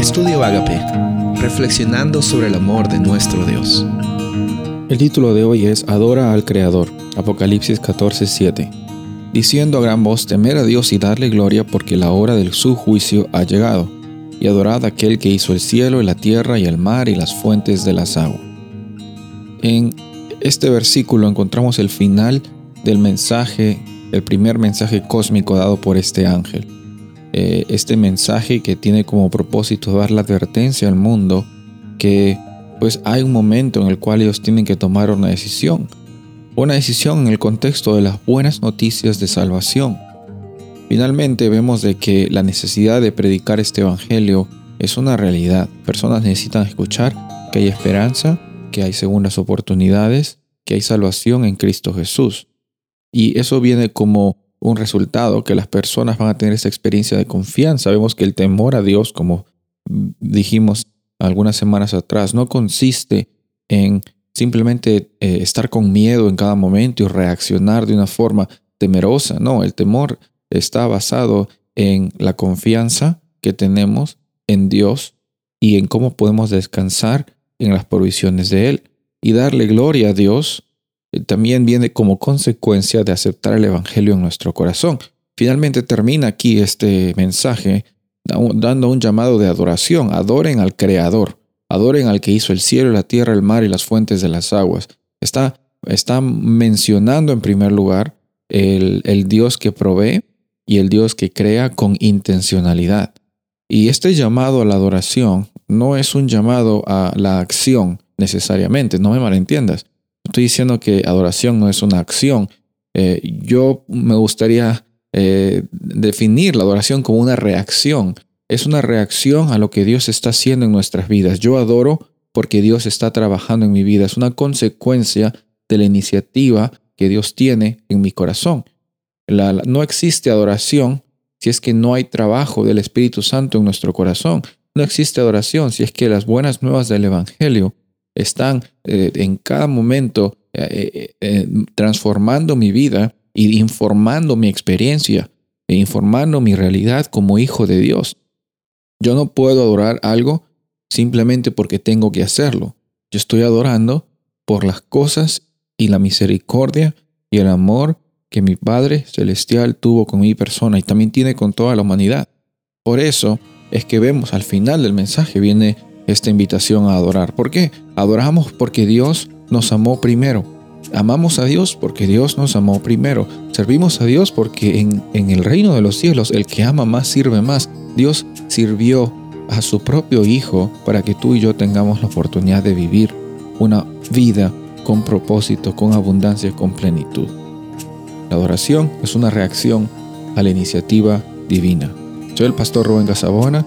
Estudio Agape, reflexionando sobre el amor de nuestro Dios. El título de hoy es Adora al Creador, Apocalipsis 14:7, diciendo a gran voz, temer a Dios y darle gloria porque la hora de su juicio ha llegado, y adorad a aquel que hizo el cielo y la tierra y el mar y las fuentes de las aguas. En este versículo encontramos el final del mensaje, el primer mensaje cósmico dado por este ángel. Eh, este mensaje que tiene como propósito dar la advertencia al mundo que pues hay un momento en el cual ellos tienen que tomar una decisión. Una decisión en el contexto de las buenas noticias de salvación. Finalmente vemos de que la necesidad de predicar este evangelio es una realidad. Personas necesitan escuchar que hay esperanza, que hay segundas oportunidades, que hay salvación en Cristo Jesús. Y eso viene como un resultado, que las personas van a tener esa experiencia de confianza. Vemos que el temor a Dios, como dijimos algunas semanas atrás, no consiste en simplemente eh, estar con miedo en cada momento y reaccionar de una forma temerosa. No, el temor está basado en la confianza que tenemos en Dios y en cómo podemos descansar en las provisiones de Él. Y darle gloria a Dios también viene como consecuencia de aceptar el Evangelio en nuestro corazón. Finalmente termina aquí este mensaje dando un llamado de adoración. Adoren al Creador, adoren al que hizo el cielo, la tierra, el mar y las fuentes de las aguas. Está, está mencionando en primer lugar el, el Dios que provee y el Dios que crea con intencionalidad. Y este llamado a la adoración no es un llamado a la acción necesariamente, no me malentiendas estoy diciendo que adoración no es una acción. Eh, yo me gustaría eh, definir la adoración como una reacción. Es una reacción a lo que Dios está haciendo en nuestras vidas. Yo adoro porque Dios está trabajando en mi vida. Es una consecuencia de la iniciativa que Dios tiene en mi corazón. no existe adoración si es que no hay trabajo del Espíritu Santo en nuestro corazón. No existe adoración si es que las buenas nuevas del Evangelio están eh, en cada momento eh, eh, transformando mi vida y informando mi experiencia e informando mi realidad como hijo de Dios. Yo no puedo adorar algo simplemente porque tengo que hacerlo. Yo estoy adorando por las cosas y la misericordia y el amor que mi Padre Celestial tuvo con mi persona y también tiene con toda la humanidad. Por eso es que vemos al final del mensaje viene esta invitación a adorar. ¿Por qué? Adoramos porque Dios nos amó primero. Amamos a Dios porque Dios nos amó primero. Servimos a Dios porque en, en el reino de los cielos el que ama más sirve más. Dios sirvió a su propio Hijo para que tú y yo tengamos la oportunidad de vivir una vida con propósito, con abundancia, con plenitud. La adoración es una reacción a la iniciativa divina. Soy el pastor Rubén Casabona